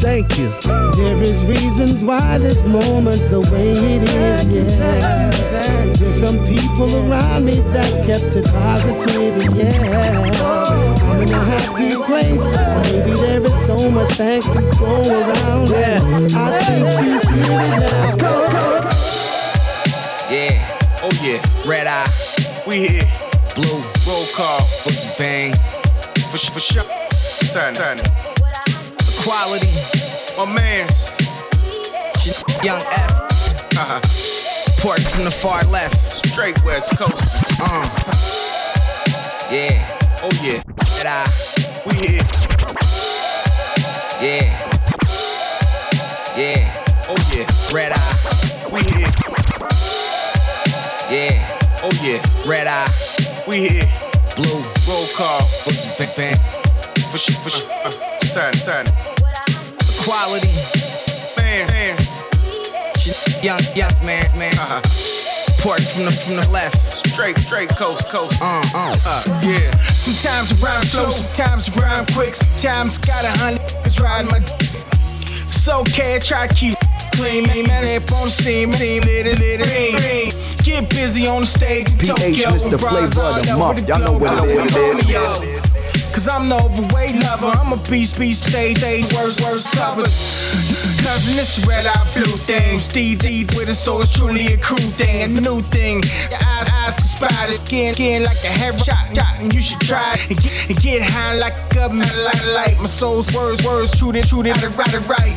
Thank you. There is reasons why this moment's the way it is, yeah. There's some people around me that's kept it positive, yeah. So much thanks to go around. Yeah. I think you hear it now. Let's go. Yeah. Oh yeah. Red eye. We here. Blue. Roll call. Boogie bang. For, for sure. Turn, turn. Equality. My man's. Young F. Uh-huh. Port from the far left. Straight west coast. Uh. Yeah. Oh yeah. Red eye. We here. Yeah. Yeah. Oh yeah. Red eye. We here. Yeah. Oh yeah. Red eye. We here. Blue. Roll call. Bang bang. For sure. For sure. Uh, turn, turn. Equality. Man, man. Young, young man, man. Uh-huh. Port from the from the left. Straight, straight coast, coast. Uh, uh, uh. Yeah. Sometimes I rhyme slow, sometimes I rhyme quick. Sometimes got a hundred it's riding my. It's okay, I try to keep clean. Man, head on the steam, team, lit it, lit it. Get busy on the stage PH, Tokyo. Mr. Flavor the month. Y'all know what it is. Cause I'm the overweight lover. I'm a beast, beast, stage, stage, worst, worst lover. Cousin, it's red eye blue thing. Steve deep with it, so it's truly a crew thing, a new thing. Your eyes, eyes can spy the skin, skin like a head shot, shot, and you should try and get, and get high like a light, light. My soul's words, words, true, it, true, it, right, right, right.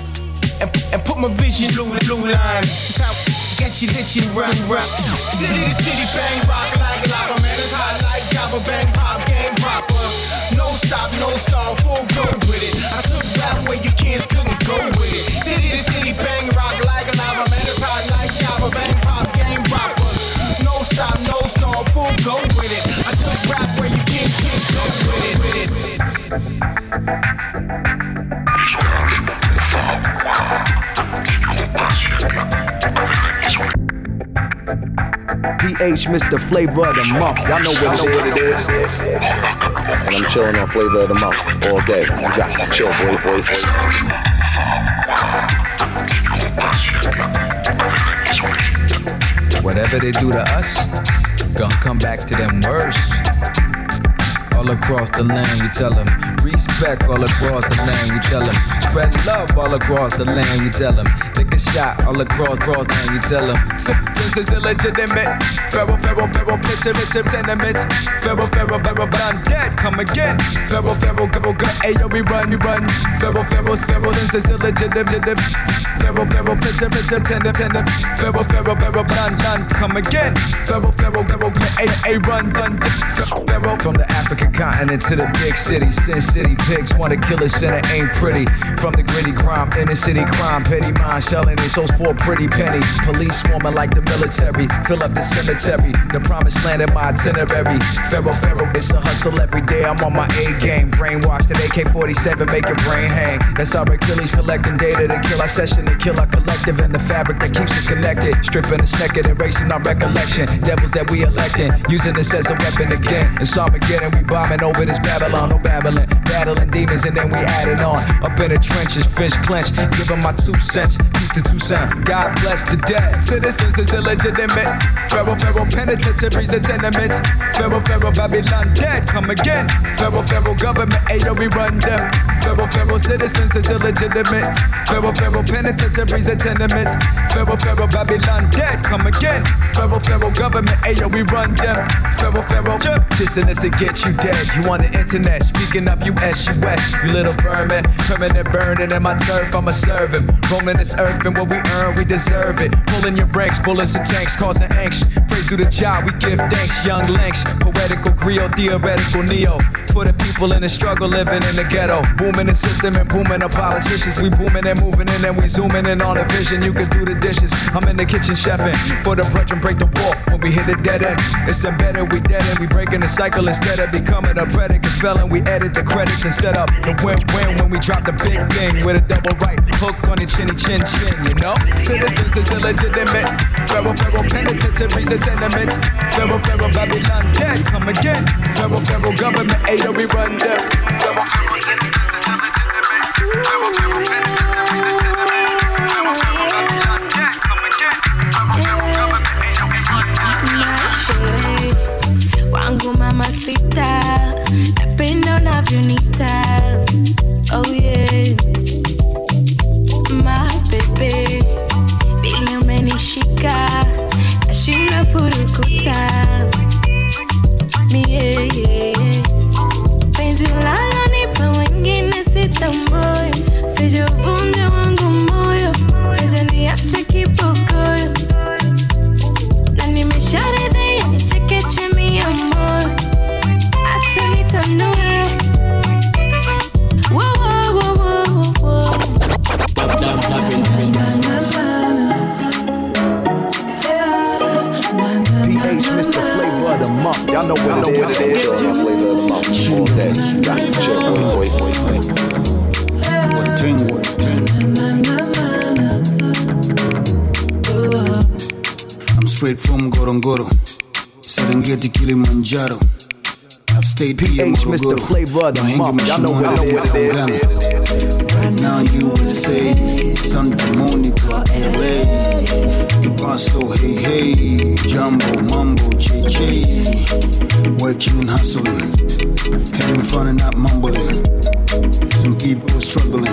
And, and put my vision blue, blue line. It's how get you, get you, run, run. City to city, bang, rock like a lava, man. It's hot like Java, bang, pop, game proper. No stop, no stall, full go with it. I took rap where your kids couldn't go with it. City to city, bang, rock like a lava, man. It's hot like Java, bang, pop, game proper. No stop, no stall, full go with it. I took rap where your kids couldn't go with it. PH, Mr. Flavor of the month. Y'all know what it is. And I'm chilling on flavor of the month all day. You got to chill, boy, boy, boy. Whatever they do to us, gonna come back to them worse. all across the land. We tell them respect all across the land. We tell them spread love all across the land. We tell them take a shot all across cross land. We tell them since it's illegitimate. Pharaoh, Pharaoh, Pharaoh, picture, picture, tenement. Pharaoh, Pharaoh, Pharaoh, but I'm dead. Come again. Pharaoh, Pharaoh, go, go, ayo, we run, we run. Pharaoh, Pharaoh, Pharaoh, since it's illegitimate. Pharaoh, Pharaoh, picture, picture, tenement, tenement. Pharaoh, Pharaoh, Pharaoh, done, done. Come again. Pharaoh, Pharaoh, Pharaoh, a, a, run, run. Pharaoh, from the African continent to the big city. Sin City pigs wanna kill us and it ain't pretty. From the gritty crime, inner city crime, petty mind selling their souls for a pretty penny. Police swarming like the military. Fill up the cemetery. The promised land in my itinerary. Pharaoh, Pharaoh, it's a hustle every day. I'm on my A game. Brainwashed at AK 47, make your brain hang. That's our Achilles collecting data to kill our session, to kill our collective, and the fabric that keeps us connected. Stripping us naked, erasing our recollection. Devils that we electing, using this as a weapon again. It's Armageddon, we bombing over this Babylon, no babbling. Battling demons, and then we adding on. Up in the trenches, fish clenched, giving my two cents. Peace to Tucson. God bless the dead. Citizens is illegitimate. Pharaoh, Pharaoh, penitentiaries and tenements. Pharaoh, Pharaoh, Babylon dead. Come again. Pharaoh, Pharaoh, government, ayo, we run them. Pharaoh, Pharaoh, citizens is illegitimate. Pharaoh, Pharaoh, penitentiaries and tenements. Pharaoh, Pharaoh, Babylon dead. Come again. Pharaoh, Pharaoh, government, ayo, we run them. Pharaoh, Pharaoh, dissonance it get you dead. You on the internet, speaking up, you S, you little vermin. Permanent burning in my turf, I'm a servant. Rolling this earth and what we earn, we deserve it. Pulling your ranks, bullets and tanks, causing angst. Praise to the job, we give thanks. Young Lanks, poetical, Creole, theoretical, neo. For the people in the struggle, living in the ghetto. Booming the system and booming the politicians. We booming and moving in and we zooming in on a vision. You can do the dishes. I'm in the kitchen chefing. For the and break the wall. When we hit a dead end, it's embedded, we dead end. We breaking the cycle instead of becoming a predicate felon. We edit the credits and set up the win-win when we drop the big thing with a double right hook on your chinny chin chin, you know? Citizens is illegitimate. Pharaoh, Pharaoh, penitentiaries and tenements. Pharaoh, Pharaoh, Babylon dead. Come again. Pharaoh, Pharaoh, government, ayo, we run them. Pharaoh, Pharaoh, citizens is illegitimate. Pharaoh, Pharaoh, penitentiaries dead. Come again. We run them. oh yeah umenishika nashinda furukuta wengine sitamboi sijavunja wangu moyo tezaniache kipokoyo the Month. Y'all know what it is. Flavor of the Month. All day. Got to chill, boy, boy, boy. Ting, what. I'm straight from Gorongoro, Serengeti, Kilimanjaro. I've stayed PH, Mr. Flavor of the Month. Y'all know what it is. Right now, USA, Santa Monica, LA. Paso, hey, hey, Jumbo, Mambo, JJ. Working and hustling, having fun and not mumbling. Some people struggling,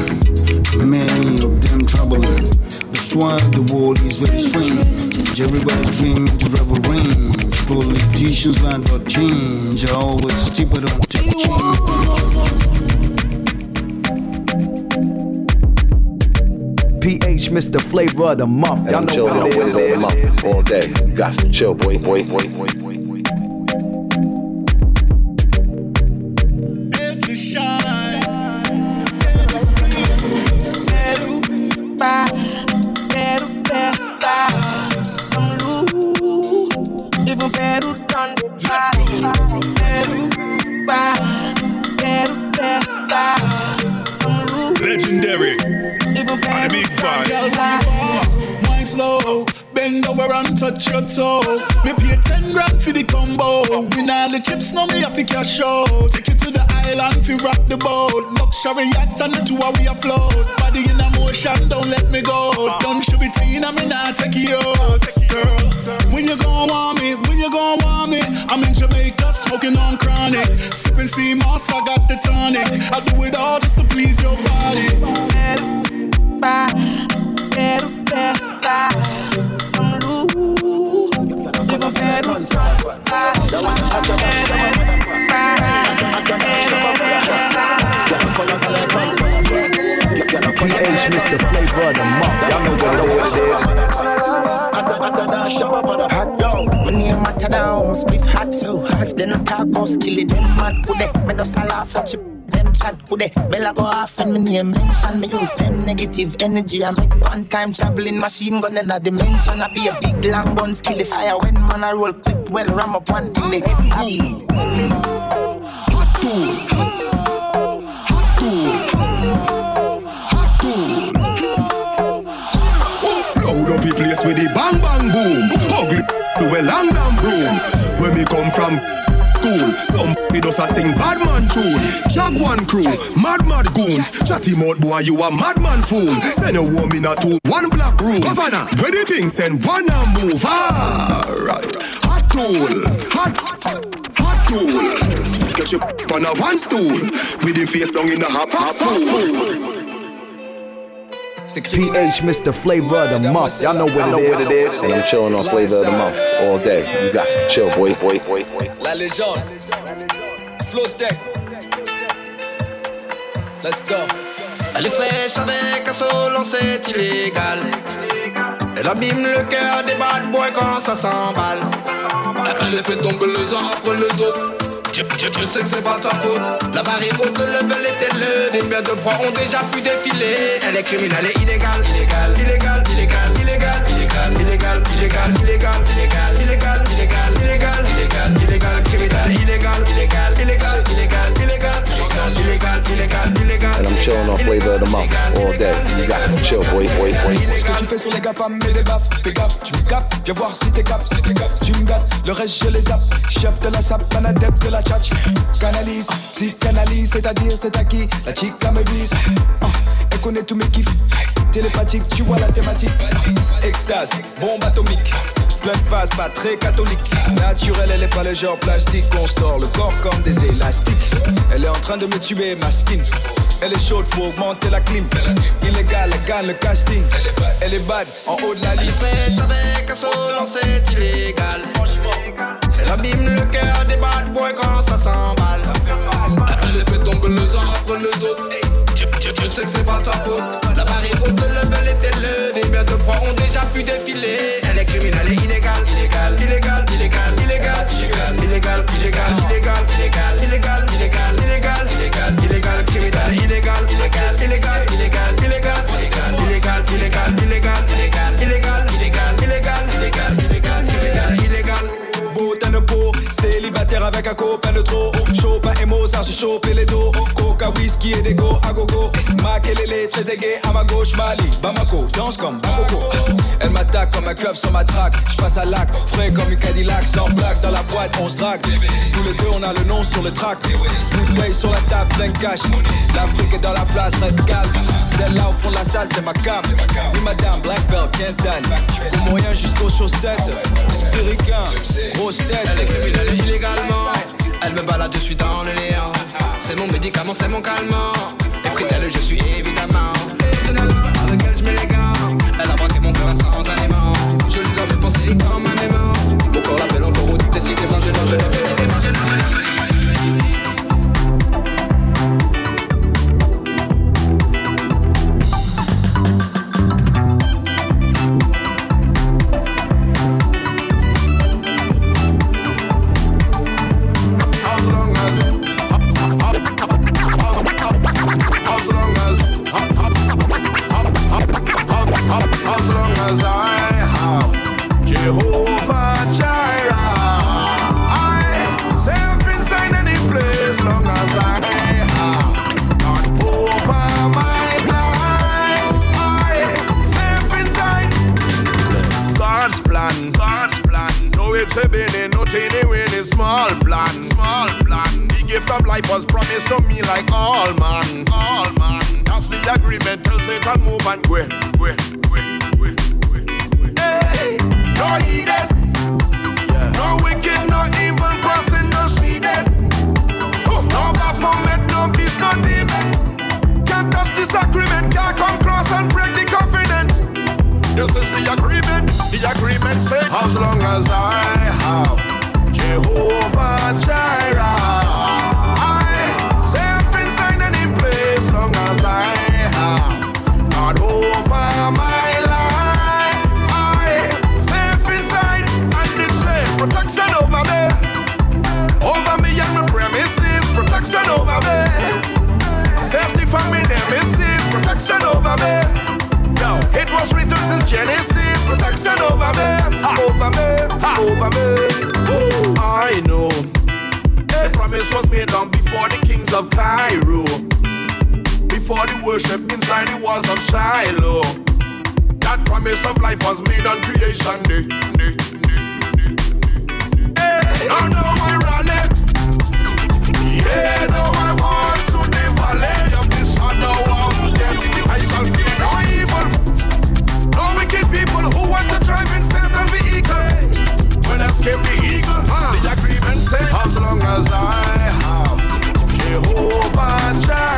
many of them troubling. That's why the world is very strange. Everybody's dreaming to revel range. Politicians land up change. I always keep it on a change. PH, Mr. Flavor of the Month. Y'all I'm know what it is. it Flavor of the is. All day. Got some chill, boy, boy, boy, boy, boy. all just to please your body. Better, bye, better, better, bye. I'm PH Mr. Flavor the month. Y'all know what the word is. near Matador, split hot so hot, then I talk about skillet, then mad for that, me does a laugh for chip Chat could? Bella go off and me name mention. Me use them negative energy. I make one time traveling machine gun in a dimension. I be a big long gun skilly fire when man I roll clip well ram up one thing they me. Hot tool. Hot tool. Hot tool. Loud up the place with the bang bang boom. Ugly to a London broom. When we come from school, some we does a sing bad man tune. Jaguan crew, mad mad goons. Chatty mouth boy, you a madman fool. Send a woman a two, one black room. Governor, where the thing send one and move. Alright, hot tool, hot, hot tool. Get your on a one stool. With him face down in the hot hot stool. PH, Mr. Flavor of the month. Y'all know what it is. And I'm chilling on flavor of the month all day. You got to chill, boy, boy, boy, boy. La légende. Flotec. Let's go. Elle est fraîche avec un solo, c'est illégal. Elle abîme le cœur des bad boys quand ça s'emballe. Elle les fait tomber les uns après les autres. Je, sais que c'est pas de sa faute. La barrière haute, le level est élevé. Combien de proies ont déjà pu défiler? Elle est criminelle et illégale, illégale, illégale, illégale, illégale, illégale, illégale, illégale, illégale, illégale, chill, boy, boy, boy. Ce que tu fais sur les gars, mets des baffes. Fais gaffe, tu me captes, viens voir si t'es cap. Si t'es cap, tu me gâtes, le reste je les zappe. Chef de la sape, un adepte de la tchatch. Canalise, psychanalyse, c'est-à-dire c'est à qui? La chica me vise. Ah, elle connaît tous mes kiffs. Télépathique, tu vois la thématique. Extase, bombe atomique. Plein de phase, pas très catholique. Naturelle, elle est pas le genre plastique. On store le corps comme des élastiques. Elle est en train de me tuer, ma skin. Elle est chaude, faut augmenter la clim. Illégal, elle gagne le casting. Elle est bad, en haut de la liste. fraîche avec un solo, c'est illégal. Elle abîme le cœur des bad boys quand ça s'emballe. Elle fait tomber les uns après les autres. Je, sais que c'est pas de sa faute. La barrière haute, le level est élevé. Combien de proies ont déjà pu défiler Elle est criminelle et. Illégale, illégale, illégale, illégale, illégale, illégale, illégale, illégale, Illegal. Avec un copain de trop. Chopin et Mozart, j'ai chauffé les dos. Coca, whisky et des go à gogo. Makelele, très aigué à ma gauche, Mali. Bamako, danse comme Bakoko. Elle m'attaque comme un keuf sur ma traque. J'passe à lac, frais comme une Cadillac. Sans blague, dans la boîte, on se drague. Tous les deux, on a le nom sur le track. Bouteille sur la table, plein de cash. L'Afrique est dans la place, reste calme. Celle-là au fond de la salle, c'est ma cam. Oui, madame, black belt, 15 dan. Pour moyen jusqu'aux chaussettes. Esprit grosse tête. Elle est illégalement. Elle me balade, je suis dans le néant. C'est mon médicament, c'est mon calmant. Et près d'elle, je suis évidemment. worship inside the walls of Shiloh. That promise of life was made on creation day. day, hey, now no, I run it. Yeah, now I walk to the valley of the shadow of death. I shall fear no evil. No wicked people who want to drive in Satan vehicle. When escape the eagle, huh? the agreement says, as long as I have Jehovah Jireh.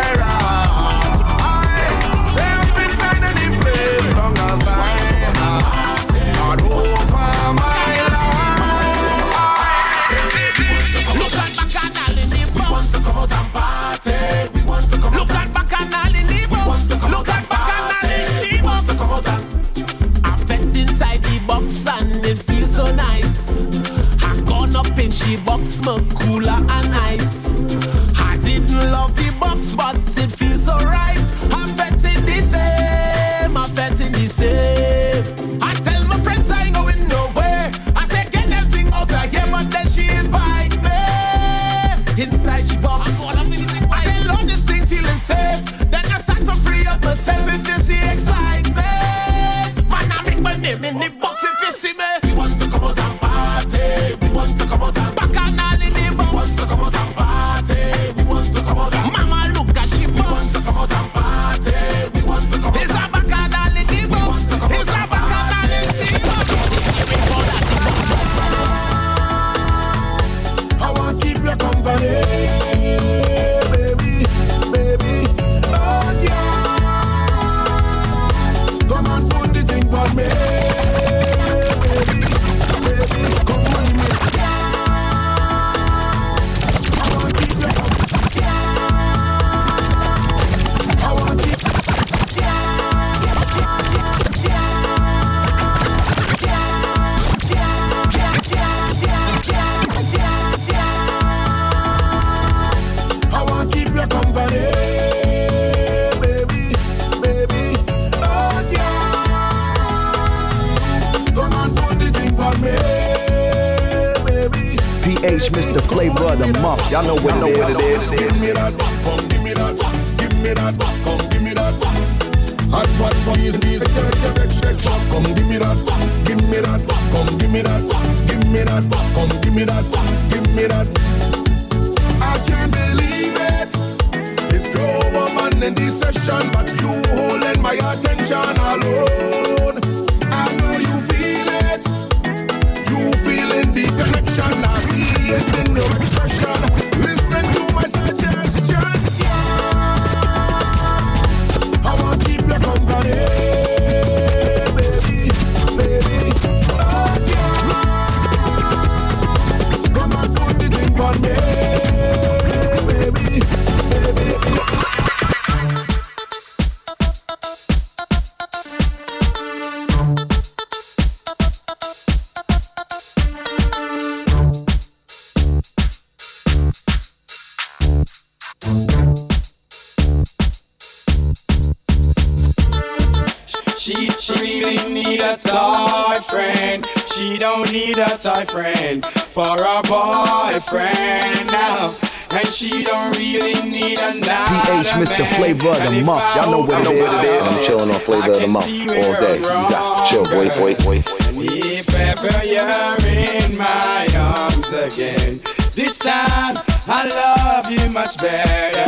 enough. And she don't really need another PH, Mr. Flavor of the Month. Y'all know what it is. I'm chilling on Flavor of the Month all day. You got to chill. boy, boy, boy. If ever you're in my arms again, this time I love you much better.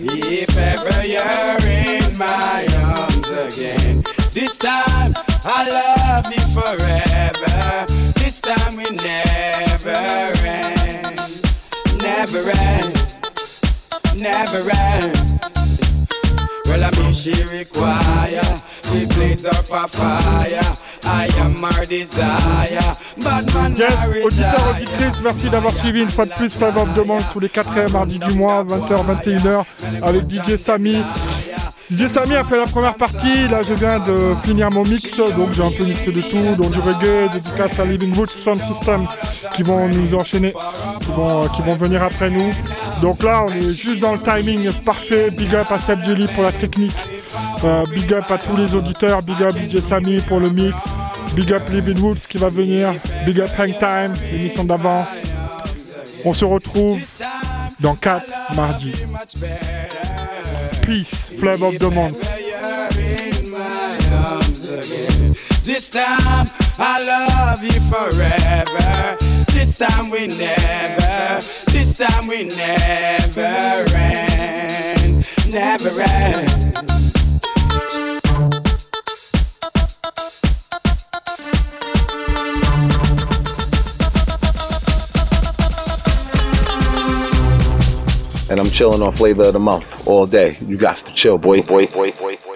If ever you're in my arms again, this time I love you forever. This time we never. never ends, never ends. Well, I mean, she require up yes, auditeurs, auditrices, merci d'avoir suivi une fois de plus Five Up Demandes tous les 4 mardis du mois, 20h, 21h, avec DJ Samy. DJ Samy a fait la première partie, là je viens de finir mon mix, donc j'ai un peu mixé de tout, donc du reggae, dédicace à Living Woods Sound System qui vont nous enchaîner, qui vont, qui vont venir après nous. Donc là on est juste dans le timing parfait, big up à Seb Jelly pour la technique, Euh, big up à tous les auditeurs, big up DJ Samy pour le mix, big up Living Woods qui va venir, big up Hang Time, l'émission d'avant. On se retrouve dans 4 mardis. Peace, Flavor of the Month. This time I love you forever. This time we never, this time we never end, never end. And I'm chilling on flavor of the month all day. You got to chill, boy, boy, boy, boy. boy.